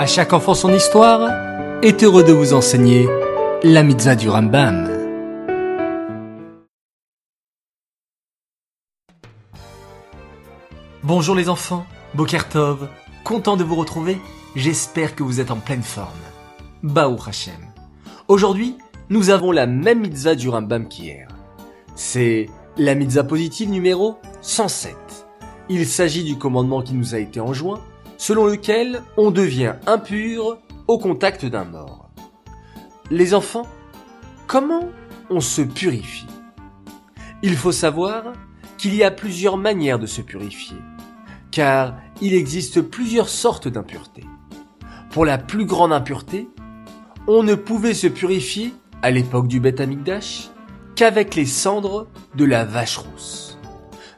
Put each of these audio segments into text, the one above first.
À chaque enfant son histoire est heureux de vous enseigner la mitzvah du Rambam. Bonjour les enfants, Bokertov, content de vous retrouver, j'espère que vous êtes en pleine forme. Baou Hashem. Aujourd'hui, nous avons la même mitzvah du Rambam qu'hier. C'est la mitzvah positive numéro 107. Il s'agit du commandement qui nous a été enjoint, selon lequel on devient impur au contact d'un mort. Les enfants, comment on se purifie? Il faut savoir qu'il y a plusieurs manières de se purifier, car il existe plusieurs sortes d'impuretés. Pour la plus grande impureté, on ne pouvait se purifier à l'époque du Beth Amikdash qu'avec les cendres de la vache rousse.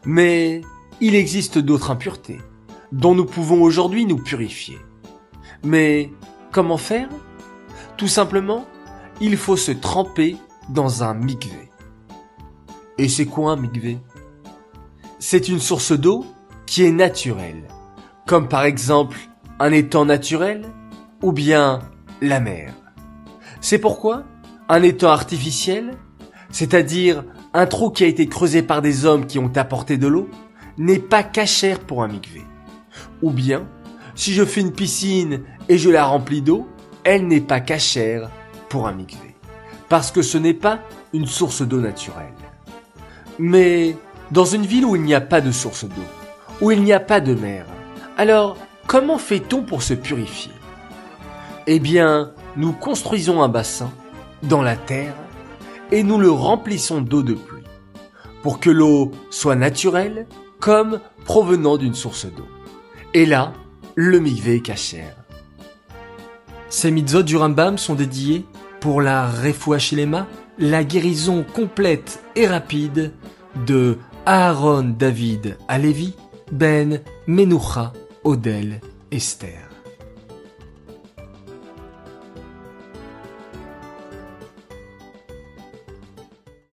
Mais il existe d'autres impuretés dont nous pouvons aujourd'hui nous purifier. Mais comment faire? Tout simplement, il faut se tremper dans un mikvé. Et c'est quoi un mikvé? C'est une source d'eau qui est naturelle, comme par exemple un étang naturel ou bien la mer. C'est pourquoi un étang artificiel, c'est-à-dire un trou qui a été creusé par des hommes qui ont apporté de l'eau, n'est pas cachère pour un mikvé. Ou bien, si je fais une piscine et je la remplis d'eau, elle n'est pas cachère pour un mikvé. Parce que ce n'est pas une source d'eau naturelle. Mais dans une ville où il n'y a pas de source d'eau, où il n'y a pas de mer, alors comment fait-on pour se purifier? Eh bien, nous construisons un bassin dans la terre et nous le remplissons d'eau de pluie pour que l'eau soit naturelle comme provenant d'une source d'eau. Et là, le est cachère. Ces mitzvot du Rambam sont dédiés pour la Refoua la guérison complète et rapide de Aaron David Alevi, Ben Menucha Odel Esther.